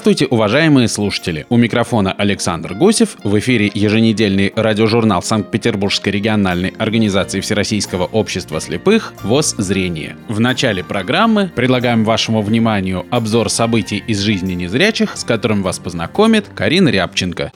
Здравствуйте, уважаемые слушатели! У микрофона Александр Гусев. В эфире еженедельный радиожурнал Санкт-Петербургской региональной организации Всероссийского общества слепых ВОЗ «Зрение». В начале программы предлагаем вашему вниманию обзор событий из жизни незрячих, с которым вас познакомит Карина Рябченко.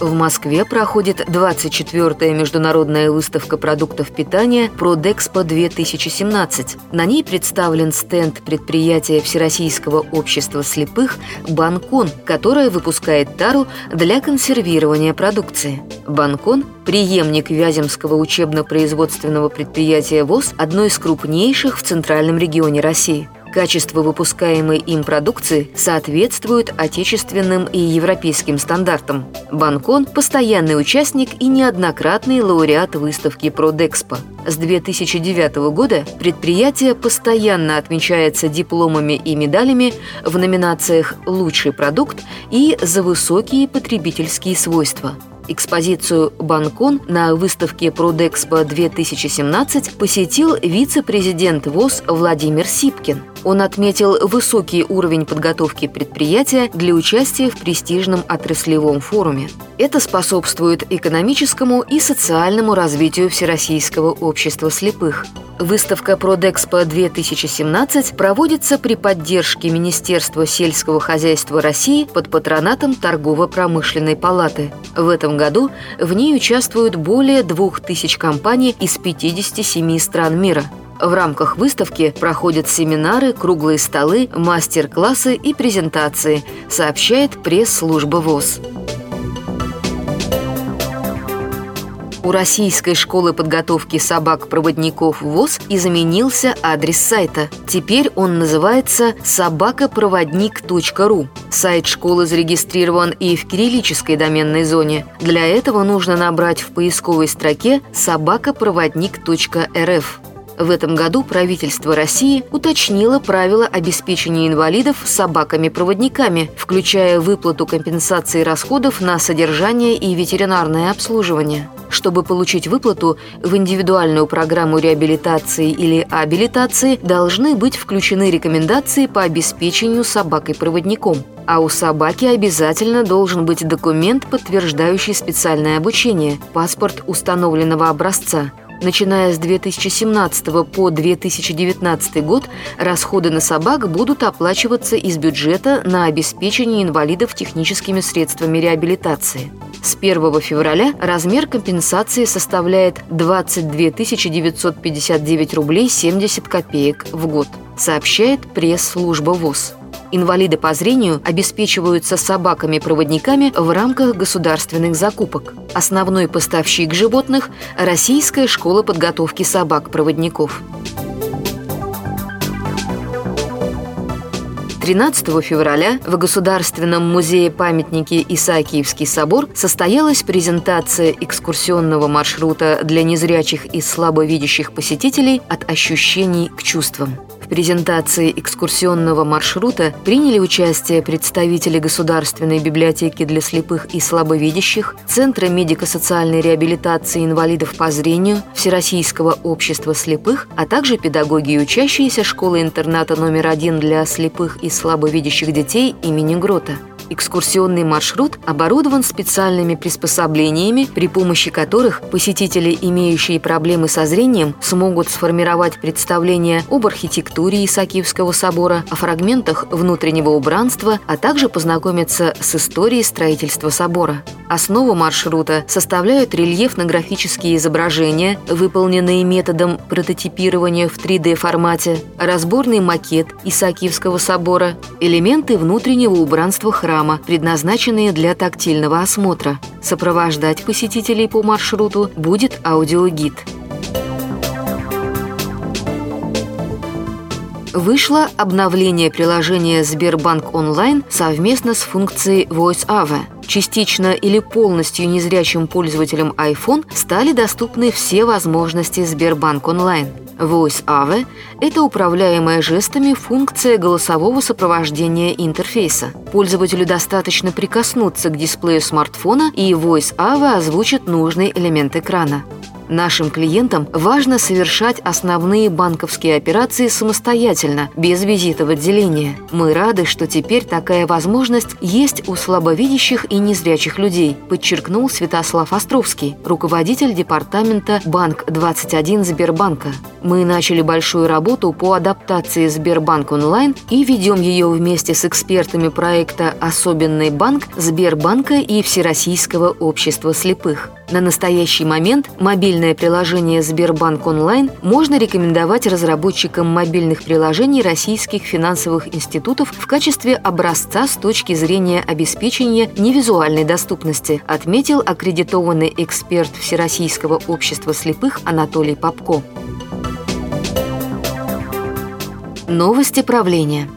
В Москве проходит 24-я международная выставка продуктов питания «Продэкспо 2017». На ней представлен стенд предприятия Всероссийского общества слепых «Банкон», которое выпускает тару для консервирования продукции. «Банкон» – преемник Вяземского учебно-производственного предприятия ВОЗ, одно из крупнейших в центральном регионе России – Качество выпускаемой им продукции соответствует отечественным и европейским стандартам. Банкон – постоянный участник и неоднократный лауреат выставки «Продэкспо». С 2009 года предприятие постоянно отмечается дипломами и медалями в номинациях «Лучший продукт» и «За высокие потребительские свойства». Экспозицию «Банкон» на выставке «Продэкспо 2017» посетил вице-президент ВОЗ Владимир Сипкин. Он отметил высокий уровень подготовки предприятия для участия в престижном отраслевом форуме. Это способствует экономическому и социальному развитию Всероссийского общества слепых. Выставка «Продэкспо-2017» проводится при поддержке Министерства сельского хозяйства России под патронатом Торгово-промышленной палаты. В этом году в ней участвуют более двух тысяч компаний из 57 стран мира. В рамках выставки проходят семинары, круглые столы, мастер-классы и презентации, сообщает пресс-служба ВОЗ. У Российской школы подготовки собак-проводников ВОЗ изменился адрес сайта. Теперь он называется собакопроводник.ру. Сайт школы зарегистрирован и в кириллической доменной зоне. Для этого нужно набрать в поисковой строке собакопроводник.рф. В этом году правительство России уточнило правила обеспечения инвалидов собаками-проводниками, включая выплату компенсации расходов на содержание и ветеринарное обслуживание. Чтобы получить выплату, в индивидуальную программу реабилитации или абилитации должны быть включены рекомендации по обеспечению собакой-проводником. А у собаки обязательно должен быть документ, подтверждающий специальное обучение, паспорт установленного образца – Начиная с 2017 по 2019 год расходы на собак будут оплачиваться из бюджета на обеспечение инвалидов техническими средствами реабилитации. С 1 февраля размер компенсации составляет 22 959 рублей 70 копеек в год, сообщает пресс-служба ВОЗ. Инвалиды по зрению обеспечиваются собаками-проводниками в рамках государственных закупок. Основной поставщик животных – Российская школа подготовки собак-проводников. 13 февраля в Государственном музее-памятнике Исаакиевский собор состоялась презентация экскурсионного маршрута для незрячих и слабовидящих посетителей от ощущений к чувствам. Презентации экскурсионного маршрута приняли участие представители Государственной библиотеки для слепых и слабовидящих, Центра медико-социальной реабилитации инвалидов по зрению, Всероссийского общества слепых, а также педагоги и учащиеся школы-интерната номер один для слепых и слабовидящих детей имени Грота. Экскурсионный маршрут оборудован специальными приспособлениями, при помощи которых посетители, имеющие проблемы со зрением, смогут сформировать представление об архитектуре Исаакиевского собора, о фрагментах внутреннего убранства, а также познакомиться с историей строительства собора. Основу маршрута составляют рельефно-графические изображения, выполненные методом прототипирования в 3D-формате, разборный макет Исаакиевского собора, элементы внутреннего убранства храма, предназначенные для тактильного осмотра. Сопровождать посетителей по маршруту будет аудиогид. Вышло обновление приложения Сбербанк онлайн совместно с функцией Voice Ave – Частично или полностью незрячим пользователям iPhone стали доступны все возможности Сбербанк онлайн. Voice AVE – это управляемая жестами функция голосового сопровождения интерфейса. Пользователю достаточно прикоснуться к дисплею смартфона, и Voice AVE озвучит нужный элемент экрана. Нашим клиентам важно совершать основные банковские операции самостоятельно, без визита в отделение. Мы рады, что теперь такая возможность есть у слабовидящих и незрячих людей, подчеркнул Святослав Островский, руководитель департамента Банк-21 Сбербанка. Мы начали большую работу по адаптации Сбербанк онлайн и ведем ее вместе с экспертами проекта «Особенный банк» Сбербанка и Всероссийского общества слепых. На настоящий момент мобильное приложение Сбербанк онлайн можно рекомендовать разработчикам мобильных приложений российских финансовых институтов в качестве образца с точки зрения обеспечения невизуальной доступности, отметил аккредитованный эксперт Всероссийского общества слепых Анатолий Попко. Новости правления.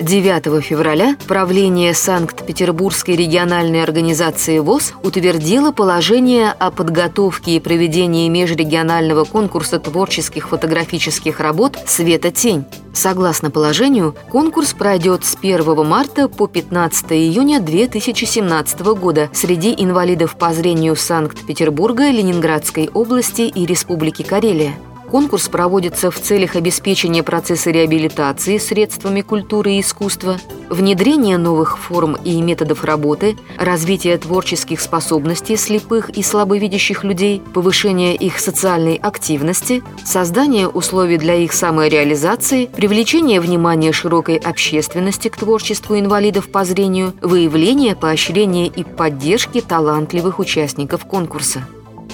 9 февраля правление Санкт-Петербургской региональной организации ВОЗ утвердило положение о подготовке и проведении межрегионального конкурса творческих фотографических работ «Света-тень». Согласно положению, конкурс пройдет с 1 марта по 15 июня 2017 года среди инвалидов по зрению Санкт-Петербурга, Ленинградской области и Республики Карелия. Конкурс проводится в целях обеспечения процесса реабилитации средствами культуры и искусства, внедрения новых форм и методов работы, развития творческих способностей слепых и слабовидящих людей, повышения их социальной активности, создания условий для их самореализации, привлечения внимания широкой общественности к творчеству инвалидов по зрению, выявления, поощрения и поддержки талантливых участников конкурса.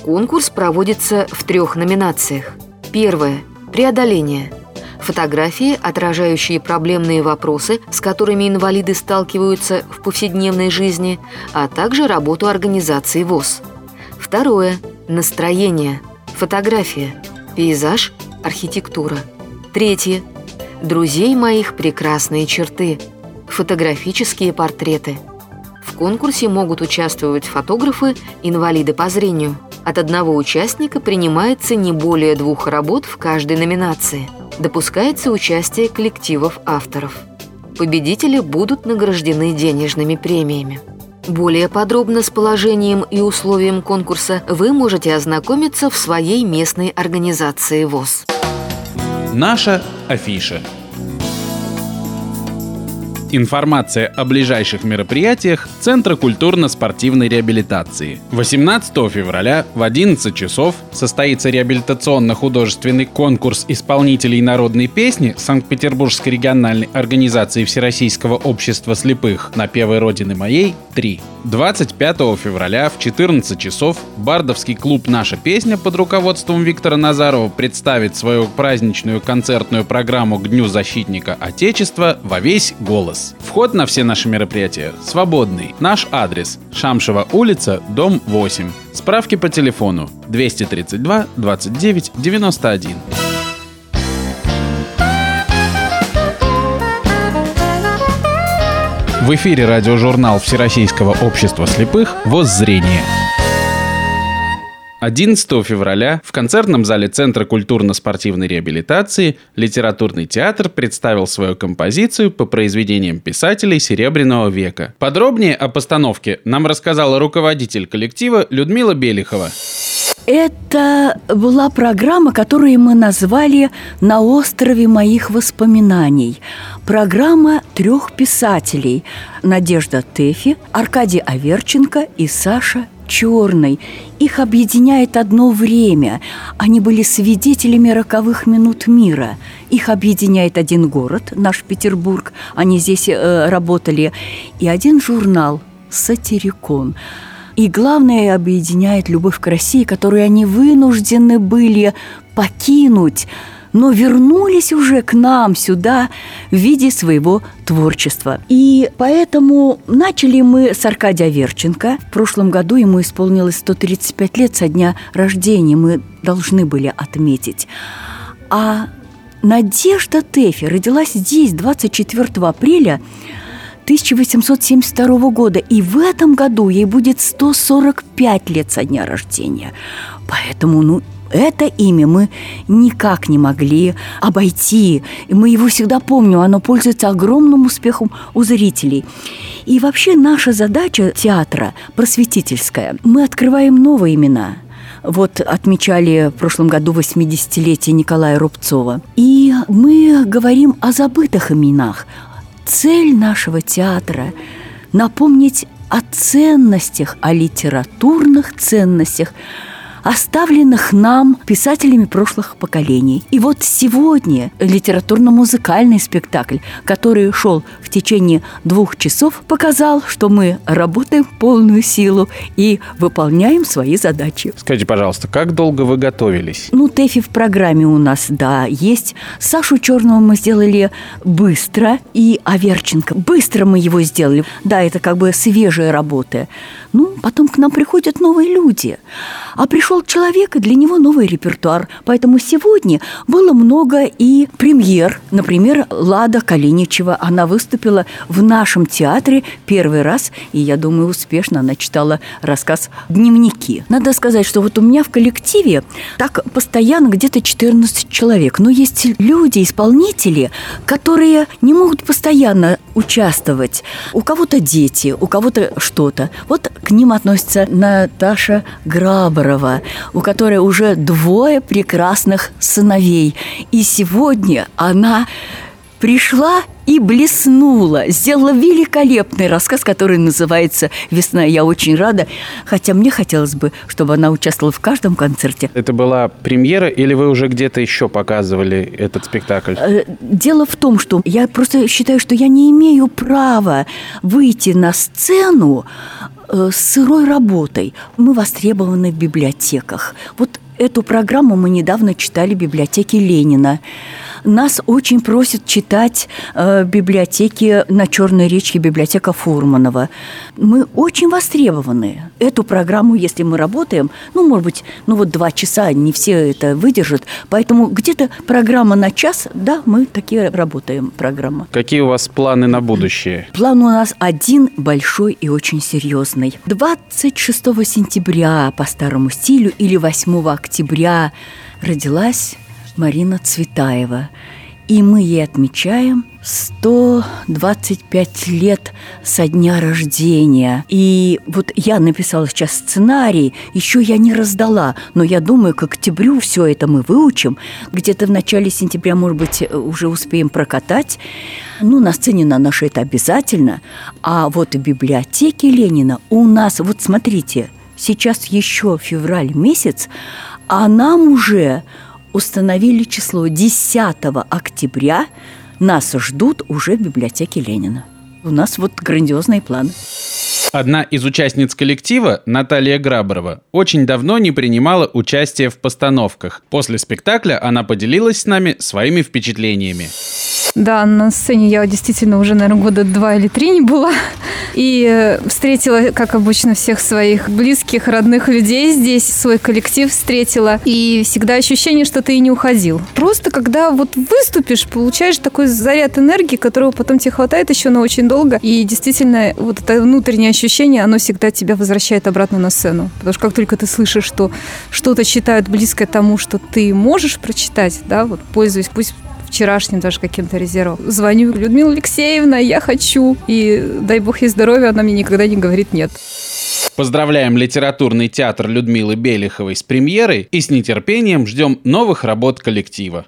Конкурс проводится в трех номинациях – Первое. Преодоление. Фотографии, отражающие проблемные вопросы, с которыми инвалиды сталкиваются в повседневной жизни, а также работу организации ВОЗ. Второе. Настроение. Фотография. Пейзаж. Архитектура. Третье. Друзей моих прекрасные черты. Фотографические портреты. В конкурсе могут участвовать фотографы, инвалиды по зрению – от одного участника принимается не более двух работ в каждой номинации. Допускается участие коллективов авторов. Победители будут награждены денежными премиями. Более подробно с положением и условием конкурса вы можете ознакомиться в своей местной организации ВОЗ. Наша афиша – Информация о ближайших мероприятиях Центра культурно-спортивной реабилитации. 18 февраля в 11 часов состоится реабилитационно-художественный конкурс исполнителей народной песни Санкт-Петербургской региональной организации Всероссийского общества слепых «На первой родины моей» 3. 25 февраля в 14 часов Бардовский клуб «Наша песня» под руководством Виктора Назарова представит свою праздничную концертную программу к Дню защитника Отечества во весь голос. Вход на все наши мероприятия свободный. Наш адрес – Шамшева улица, дом 8. Справки по телефону 232 29 91. В эфире радиожурнал Всероссийского общества слепых «Воззрение». 11 февраля в концертном зале Центра культурно-спортивной реабилитации литературный театр представил свою композицию по произведениям писателей Серебряного века. Подробнее о постановке нам рассказала руководитель коллектива Людмила Белихова. Это была программа, которую мы назвали «На острове моих воспоминаний». Программа трех писателей – Надежда Тэфи, Аркадий Аверченко и Саша Черный. Их объединяет одно время. Они были свидетелями роковых минут мира. Их объединяет один город, наш Петербург. Они здесь э, работали. И один журнал «Сатирикон». И главное, объединяет любовь к России, которую они вынуждены были покинуть, но вернулись уже к нам сюда в виде своего творчества. И поэтому начали мы с Аркадия Верченко. В прошлом году ему исполнилось 135 лет со дня рождения, мы должны были отметить. А Надежда Тэфи родилась здесь 24 апреля 1872 года, и в этом году ей будет 145 лет со дня рождения. Поэтому, ну, это имя мы никак не могли обойти. И мы его всегда помним, оно пользуется огромным успехом у зрителей. И вообще наша задача театра просветительская. Мы открываем новые имена – Вот отмечали в прошлом году 80-летие Николая Рубцова. И мы говорим о забытых именах. Цель нашего театра – напомнить о ценностях, о литературных ценностях – оставленных нам писателями прошлых поколений. И вот сегодня литературно-музыкальный спектакль, который шел в течение двух часов, показал, что мы работаем в полную силу и выполняем свои задачи. Скажите, пожалуйста, как долго вы готовились? Ну, ТЭФИ в программе у нас, да, есть. Сашу Черного мы сделали быстро, и Аверченко. Быстро мы его сделали. Да, это как бы свежая работа. Ну, потом к нам приходят новые люди. А пришел человек, и для него новый репертуар. Поэтому сегодня было много и премьер. Например, Лада Калиничева. Она выступила в нашем театре первый раз, и, я думаю, успешно она читала рассказ «Дневники». Надо сказать, что вот у меня в коллективе так постоянно где-то 14 человек. Но есть люди, исполнители, которые не могут постоянно участвовать. У кого-то дети, у кого-то что-то. Вот к ним относится Наташа Граборова, у которой уже двое прекрасных сыновей. И сегодня она пришла и блеснула, сделала великолепный рассказ, который называется «Весна». Я очень рада, хотя мне хотелось бы, чтобы она участвовала в каждом концерте. Это была премьера или вы уже где-то еще показывали этот спектакль? Э, дело в том, что я просто считаю, что я не имею права выйти на сцену с сырой работой. Мы востребованы в библиотеках. Вот эту программу мы недавно читали в библиотеке Ленина. Нас очень просят читать э, библиотеки на Черной речке, библиотека Фурманова. Мы очень востребованы. Эту программу, если мы работаем, ну, может быть, ну вот два часа, не все это выдержат. Поэтому где-то программа на час, да, мы такие работаем, программа. Какие у вас планы на будущее? План у нас один большой и очень серьезный. 26 сентября по старому стилю или 8 октября родилась Марина Цветаева. И мы ей отмечаем 125 лет со дня рождения. И вот я написала сейчас сценарий, еще я не раздала, но я думаю, к октябрю все это мы выучим. Где-то в начале сентября, может быть, уже успеем прокатать. Ну, на сцене на нашей это обязательно. А вот в библиотеке Ленина у нас, вот смотрите, сейчас еще февраль месяц, а нам уже установили число 10 октября. Нас ждут уже в библиотеке Ленина. У нас вот грандиозные планы. Одна из участниц коллектива, Наталья Граборова, очень давно не принимала участие в постановках. После спектакля она поделилась с нами своими впечатлениями. Да, на сцене я действительно уже, наверное, года два или три не была. И э, встретила, как обычно, всех своих близких, родных людей здесь, свой коллектив встретила. И всегда ощущение, что ты и не уходил. Просто когда вот выступишь, получаешь такой заряд энергии, которого потом тебе хватает еще на очень долго. И действительно, вот это внутреннее ощущение, оно всегда тебя возвращает обратно на сцену. Потому что как только ты слышишь, что что-то читают близкое тому, что ты можешь прочитать, да, вот пользуясь, пусть вчерашним даже каким-то резервом. Звоню, Людмила Алексеевна, я хочу. И дай бог ей здоровья, она мне никогда не говорит нет. Поздравляем литературный театр Людмилы Белиховой с премьерой и с нетерпением ждем новых работ коллектива.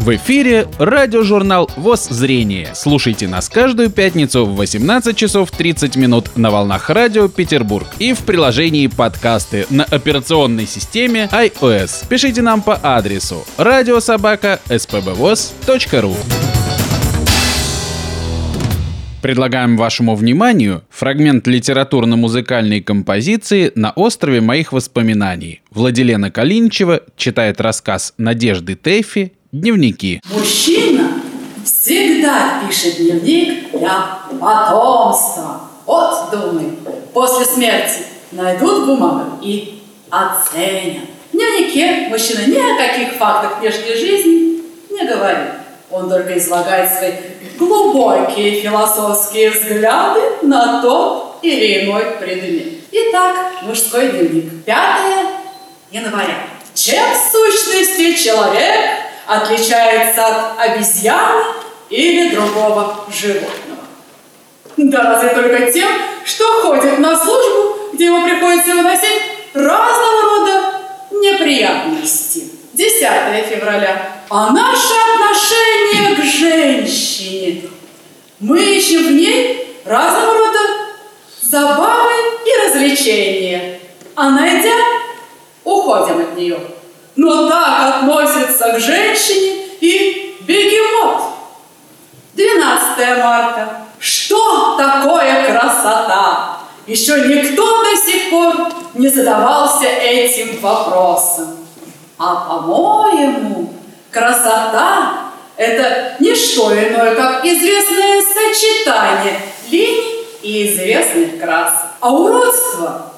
В эфире радиожурнал ВОЗ «Зрение». Слушайте нас каждую пятницу в 18 часов 30 минут на волнах радио Петербург и в приложении подкасты на операционной системе iOS. Пишите нам по адресу радиособака.спбвоз.ру Предлагаем вашему вниманию фрагмент литературно-музыкальной композиции «На острове моих воспоминаний». Владилена Калинчева читает рассказ Надежды Тэфи Дневники. Мужчина всегда пишет дневник для потомства. Вот, думай, после смерти найдут бумагу и оценят. В дневнике мужчина ни о каких фактах внешней жизни не говорит. Он только излагает свои глубокие философские взгляды на тот или иной предмет. Итак, мужской дневник. 5 января. Чем в сущности человек отличается от обезьяны или другого животного. Да разве только тем, что ходит на службу где ему приходится выносить разного рода неприятности. 10 февраля. А наше отношение к женщине. Мы ищем в ней разного рода забавы и развлечения. А найдя, уходим от нее. Но так относится к женщине и бегемот. 12 марта. Что такое красота? Еще никто до сих пор не задавался этим вопросом. А по-моему, красота – это не что иное, как известное сочетание линий и известных красок. А уродство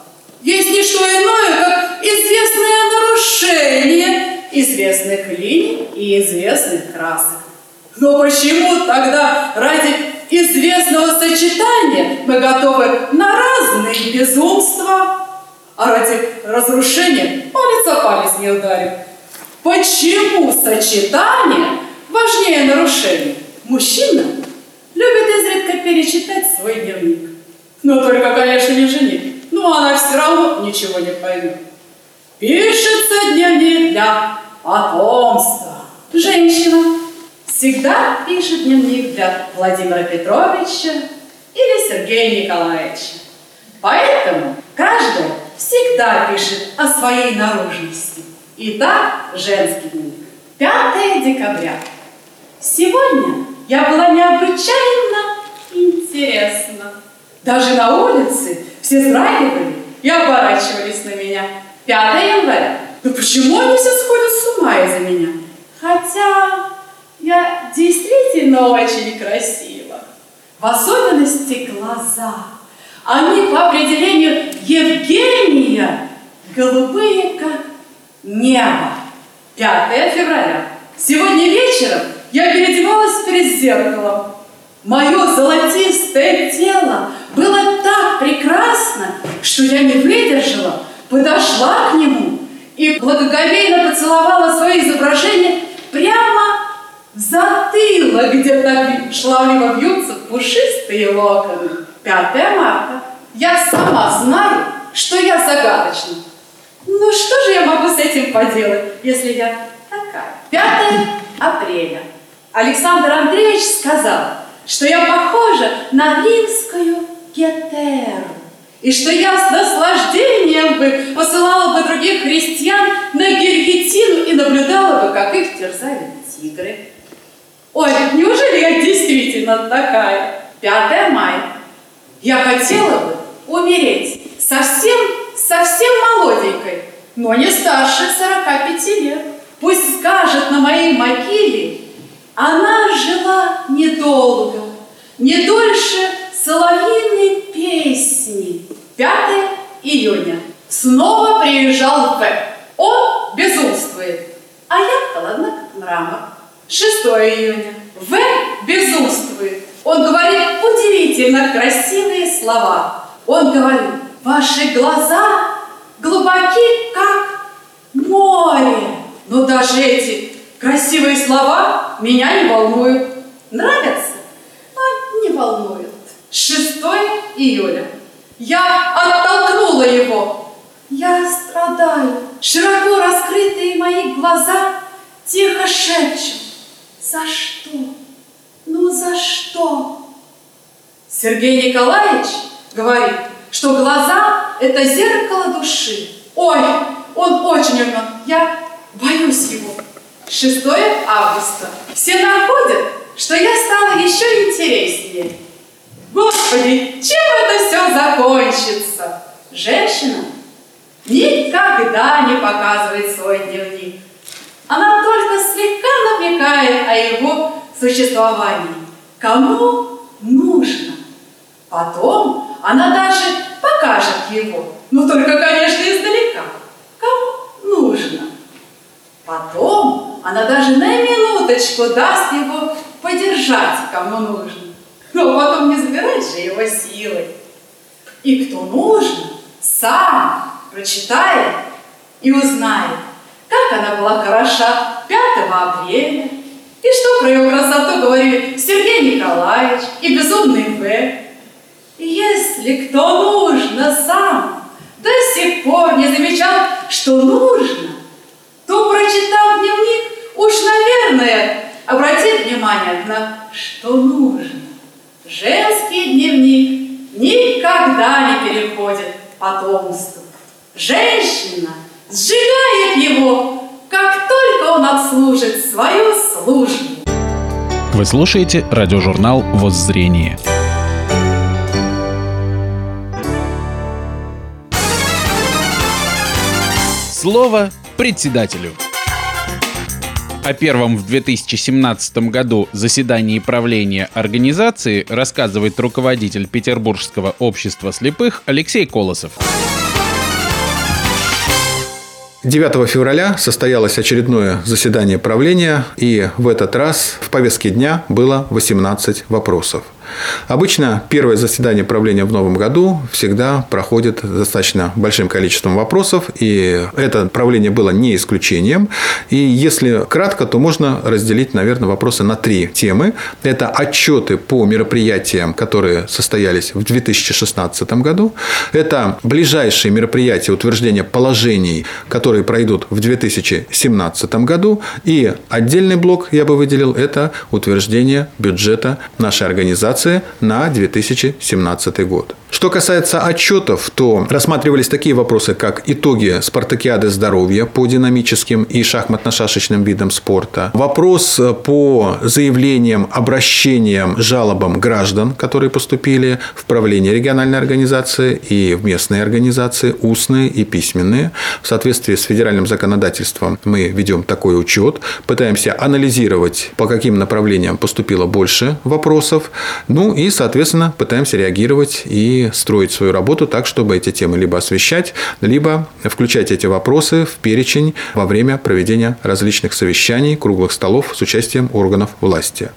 есть не что иное, как известное нарушение известных линий и известных красок. Но почему тогда ради известного сочетания мы готовы на разные безумства, а ради разрушения палец о палец не ударим? Почему сочетание важнее нарушения? Мужчина любит изредка перечитать свой дневник. Но только, конечно, не жених. Но она все равно ничего не поймет. Пишется дневник для потомства. Женщина всегда пишет дневник для Владимира Петровича или Сергея Николаевича. Поэтому каждая всегда пишет о своей наружности. Итак, женский дневник. 5 декабря. Сегодня я была необычайно интересна. Даже на улице все вздрагивали и оборачивались на меня. 5 января. Ну почему они все сходят с ума из-за меня? Хотя я действительно очень красива. В особенности глаза. Они по определению Евгения голубые, как небо. 5 февраля. Сегодня вечером я переодевалась перед зеркалом. Мое золотистое тело было так прекрасно, что я не выдержала, подошла к нему и благоговейно поцеловала свое изображение прямо в затылок, где так шлавливо вьются пушистые локоны. 5 марта. Я сама знаю, что я загадочна. Ну что же я могу с этим поделать, если я такая? 5 апреля. Александр Андреевич сказал, что я похожа на римскую Гетеру, и что я с наслаждением бы посылала бы других христиан на Гергетину и наблюдала бы, как их терзали тигры. Ой, неужели я действительно такая? 5 мая. Я хотела бы умереть совсем, совсем молоденькой, но не старше 45 лет. Пусть скажет на моей могиле, она жила недолго, не дольше соловьиной песни. 5 июня. Снова приезжал В. Он безумствует, а я холодна, как мрамор. 6 июня. В безумствует. Он говорит удивительно красивые слова. Он говорит, ваши глаза глубоки, как море. Но даже эти красивые слова меня не волнуют. Нравятся? А не волнуют. 6 июля. Я оттолкнула его. Я страдаю. Широко раскрытые мои глаза тихо шепчут. За что? Ну за что? Сергей Николаевич говорит, что глаза – это зеркало души. Ой, он очень умен. Я боюсь его. 6 августа. Все находят, что я стала еще интереснее. Господи, чем это все закончится? Женщина никогда не показывает свой дневник. Она только слегка намекает о его существовании. Кому нужно. Потом она даже покажет его, но только, конечно, издалека. Кому нужно. Потом она даже на минуточку даст его подержать, кому нужно. Но потом не забирать же его силой. И кто нужно, сам прочитает и узнает, как она была хороша 5 апреля, и что про ее красоту говорили Сергей Николаевич и безумный В. И если кто нужно сам до сих пор не замечал, что нужно, то, прочитав дневник, уж, наверное, обратит внимание на что нужно. Женский дневник никогда не переходит потомству. Женщина сжигает его, как только он отслужит свою службу. Вы слушаете радиожурнал «Воззрение». Слово председателю. О первом в 2017 году заседании правления организации рассказывает руководитель Петербургского общества слепых Алексей Колосов. 9 февраля состоялось очередное заседание правления, и в этот раз в повестке дня было 18 вопросов – Обычно первое заседание правления в новом году всегда проходит достаточно большим количеством вопросов, и это правление было не исключением. И если кратко, то можно разделить, наверное, вопросы на три темы. Это отчеты по мероприятиям, которые состоялись в 2016 году. Это ближайшие мероприятия утверждения положений, которые пройдут в 2017 году. И отдельный блок я бы выделил – это утверждение бюджета нашей организации информации на 2017 год. Что касается отчетов, то рассматривались такие вопросы, как итоги спартакиады здоровья по динамическим и шахматно-шашечным видам спорта, вопрос по заявлениям, обращениям, жалобам граждан, которые поступили в правление региональной организации и в местные организации, устные и письменные. В соответствии с федеральным законодательством мы ведем такой учет, пытаемся анализировать, по каким направлениям поступило больше вопросов, ну и, соответственно, пытаемся реагировать и строить свою работу так, чтобы эти темы либо освещать, либо включать эти вопросы в перечень во время проведения различных совещаний, круглых столов с участием органов власти.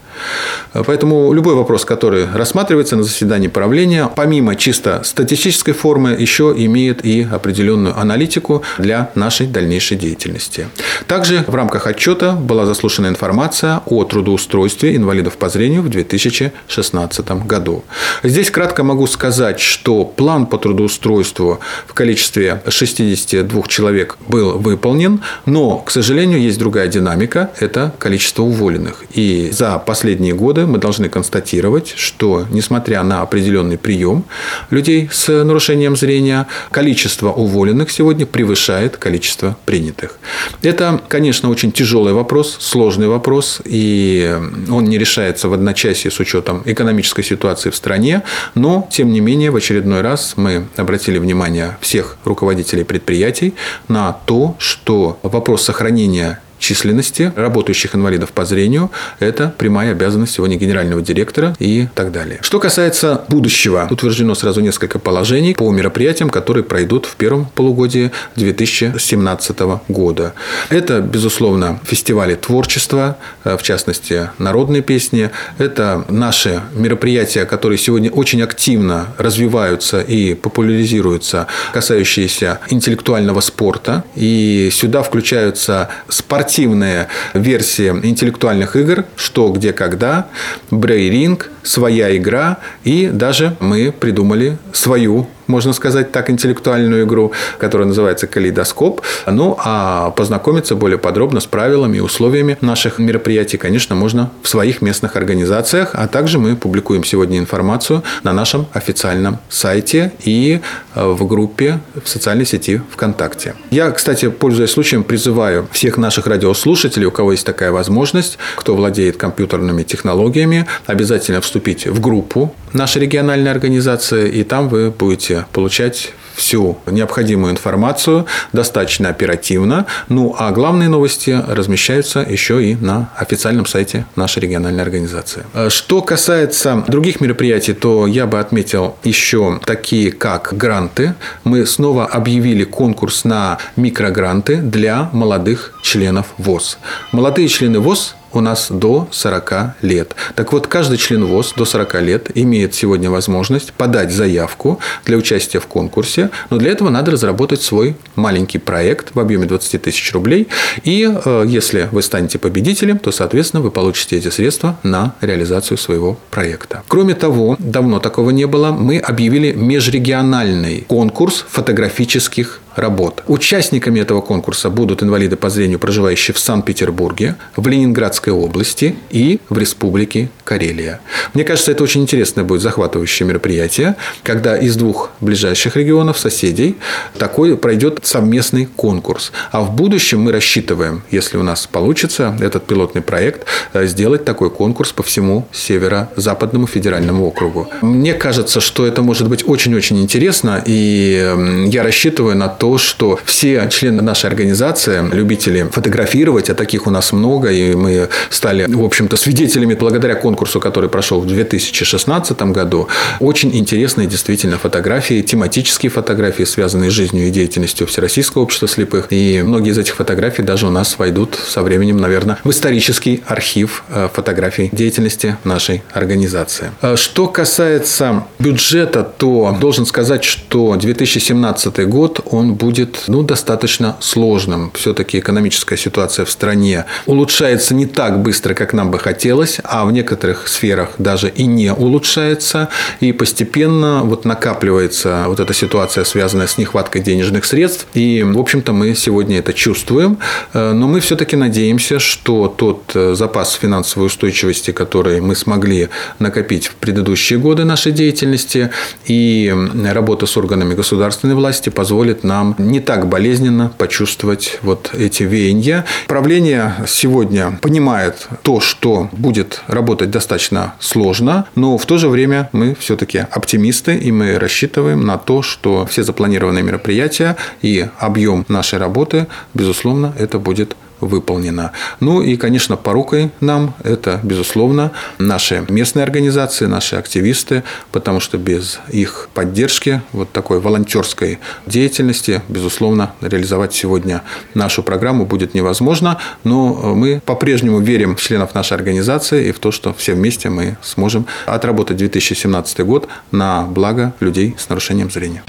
Поэтому любой вопрос, который рассматривается на заседании правления, помимо чисто статистической формы, еще имеет и определенную аналитику для нашей дальнейшей деятельности. Также в рамках отчета была заслушана информация о трудоустройстве инвалидов по зрению в 2016 году. Здесь кратко могу сказать, что план по трудоустройству в количестве 62 человек был выполнен, но, к сожалению, есть другая динамика – это количество уволенных. И за последние последние годы мы должны констатировать, что, несмотря на определенный прием людей с нарушением зрения, количество уволенных сегодня превышает количество принятых. Это, конечно, очень тяжелый вопрос, сложный вопрос, и он не решается в одночасье с учетом экономической ситуации в стране, но, тем не менее, в очередной раз мы обратили внимание всех руководителей предприятий на то, что вопрос сохранения численности работающих инвалидов по зрению – это прямая обязанность сегодня генерального директора и так далее. Что касается будущего, утверждено сразу несколько положений по мероприятиям, которые пройдут в первом полугодии 2017 года. Это, безусловно, фестивали творчества, э, в частности, народные песни. Это наши мероприятия, которые сегодня очень активно развиваются и популяризируются, касающиеся интеллектуального спорта. И сюда включаются спортивные спортивная версия интеллектуальных игр «Что, где, когда», «Брейринг», «Своя игра» и даже мы придумали свою можно сказать так, интеллектуальную игру, которая называется «Калейдоскоп». Ну, а познакомиться более подробно с правилами и условиями наших мероприятий, конечно, можно в своих местных организациях, а также мы публикуем сегодня информацию на нашем официальном сайте и э, в группе в социальной сети ВКонтакте. Я, кстати, пользуясь случаем, призываю всех наших радиослушателей, у кого есть такая возможность, кто владеет компьютерными технологиями, обязательно вступить в группу нашей региональной организации, и там вы будете получать всю необходимую информацию достаточно оперативно. Ну, а главные новости размещаются еще и на официальном сайте нашей региональной организации. Что касается других мероприятий, то я бы отметил еще такие, как гранты. Мы снова объявили конкурс на микрогранты для молодых членов ВОЗ. Молодые члены ВОЗ у нас до 40 лет. Так вот, каждый член ВОЗ до 40 лет имеет сегодня возможность подать заявку для участия в конкурсе, но для этого надо разработать свой маленький проект в объеме 20 тысяч рублей. И э, если вы станете победителем, то, соответственно, вы получите эти средства на реализацию своего проекта. Кроме того, давно такого не было, мы объявили межрегиональный конкурс фотографических работ. Участниками этого конкурса будут инвалиды по зрению, проживающие в Санкт-Петербурге, в Ленинградской области и в Республике Карелия. Мне кажется, это очень интересное будет захватывающее мероприятие, когда из двух ближайших регионов, соседей, такой пройдет совместный конкурс. А в будущем мы рассчитываем, если у нас получится этот пилотный проект, э, сделать такой конкурс по всему северо-западному федеральному округу. Мне кажется, что это может быть очень-очень интересно, и я рассчитываю на то, что все члены нашей организации, любители фотографировать, а таких у нас много, и мы стали, в общем-то, свидетелями благодаря конкурсу, который прошел в 2016 году, очень интересные действительно фотографии, тематические фотографии, связанные с жизнью и деятельностью Всероссийского общества слепых. И многие из этих фотографий даже у нас войдут со временем, наверное, в исторический архив э, фотографий деятельности нашей организации. Э, что касается бюджета, то должен сказать, что 2017 год, он будет ну, достаточно сложным. Все-таки экономическая ситуация в стране улучшается не так быстро, как нам бы хотелось, а в некоторых сферах даже и не улучшается. И постепенно вот накапливается вот эта ситуация, связанная с нехваткой денежных средств. И, в общем-то, мы сегодня это чувствуем. Э, но мы все-таки надеемся, что тот э, запас финансовой устойчивости, который мы смогли накопить в предыдущие годы нашей деятельности, и работа с органами государственной власти позволит нам не так болезненно почувствовать вот эти веяния. Правление сегодня понимает то, что будет работать достаточно сложно, но в то же время мы все-таки оптимисты, и мы рассчитываем на то, что все запланированные мероприятия и объем нашей работы, безусловно, это будет выполнена. Ну и, конечно, порукой нам это, безусловно, наши местные организации, наши активисты, потому что без их поддержки, вот такой волонтерской деятельности, безусловно, реализовать сегодня нашу программу будет невозможно, но мы по-прежнему верим в членов нашей организации и в то, что все вместе мы сможем отработать 2017 год на благо людей с нарушением зрения.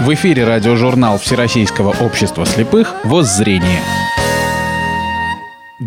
В эфире радиожурнал Всероссийского общества слепых «Воззрение».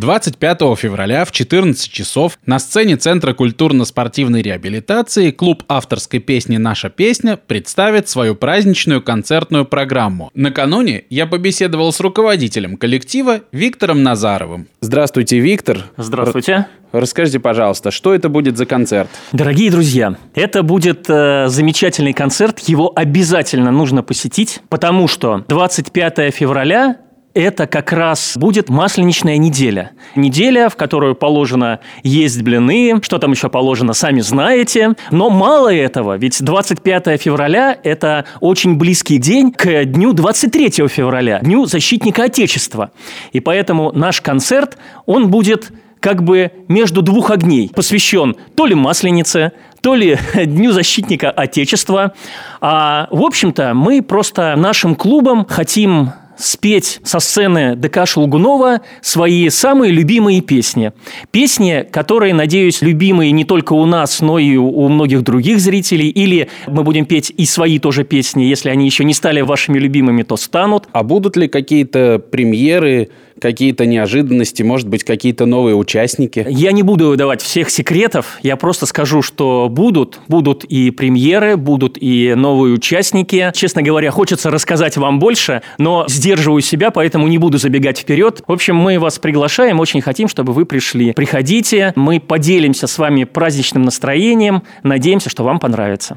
25 февраля в 14 часов на сцене Центра культурно-спортивной реабилитации клуб авторской песни «Наша песня» представит свою праздничную концертную программу. Накануне я побеседовал с руководителем коллектива Виктором Назаровым. Здравствуйте, Виктор. Здравствуйте. Расскажите, пожалуйста, что это будет за концерт? Дорогие друзья, это будет э, замечательный концерт. Его обязательно нужно посетить, потому что 25 февраля это как раз будет масленичная неделя. Неделя, в которую положено есть блины, что там еще положено, сами знаете. Но мало этого, ведь 25 февраля – это очень близкий день к дню 23 февраля, Дню защитника Отечества. И поэтому наш концерт, он будет как бы между двух огней, посвящен то ли Масленице, то ли Дню защитника Отечества. А, в общем-то, мы просто нашим клубом хотим спеть со сцены ДК Шелгунова свои самые любимые песни. Песни, которые, надеюсь, любимые не только у нас, но и у многих других зрителей. Или мы будем петь и свои тоже песни, если они еще не стали вашими любимыми, то станут. А будут ли какие-то премьеры, какие-то неожиданности, может быть, какие-то новые участники? Я не буду выдавать всех секретов, я просто скажу, что будут, будут и премьеры, будут и новые участники. Честно говоря, хочется рассказать вам больше, но сдерживаю себя, поэтому не буду забегать вперед. В общем, мы вас приглашаем, очень хотим, чтобы вы пришли. Приходите, мы поделимся с вами праздничным настроением, надеемся, что вам понравится.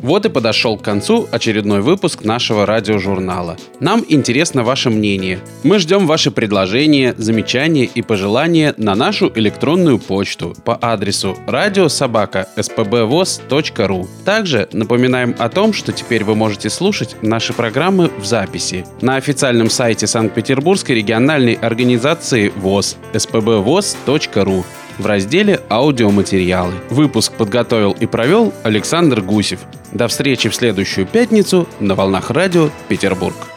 Вот и подошел к концу очередной выпуск нашего радиожурнала. Нам интересно ваше мнение. Мы ждем ваши предложения, замечания и пожелания на нашу электронную почту по адресу радиособака.спбвоз.ру. Также напоминаем о том, что теперь вы можете слушать наши программы в записи на официальном сайте Санкт-Петербургской региональной организации ВОЗ spbvoz.ru в разделе «Аудиоматериалы». Выпуск подготовил и провел Александр Гусев. До встречи в следующую пятницу на волнах радио «Петербург».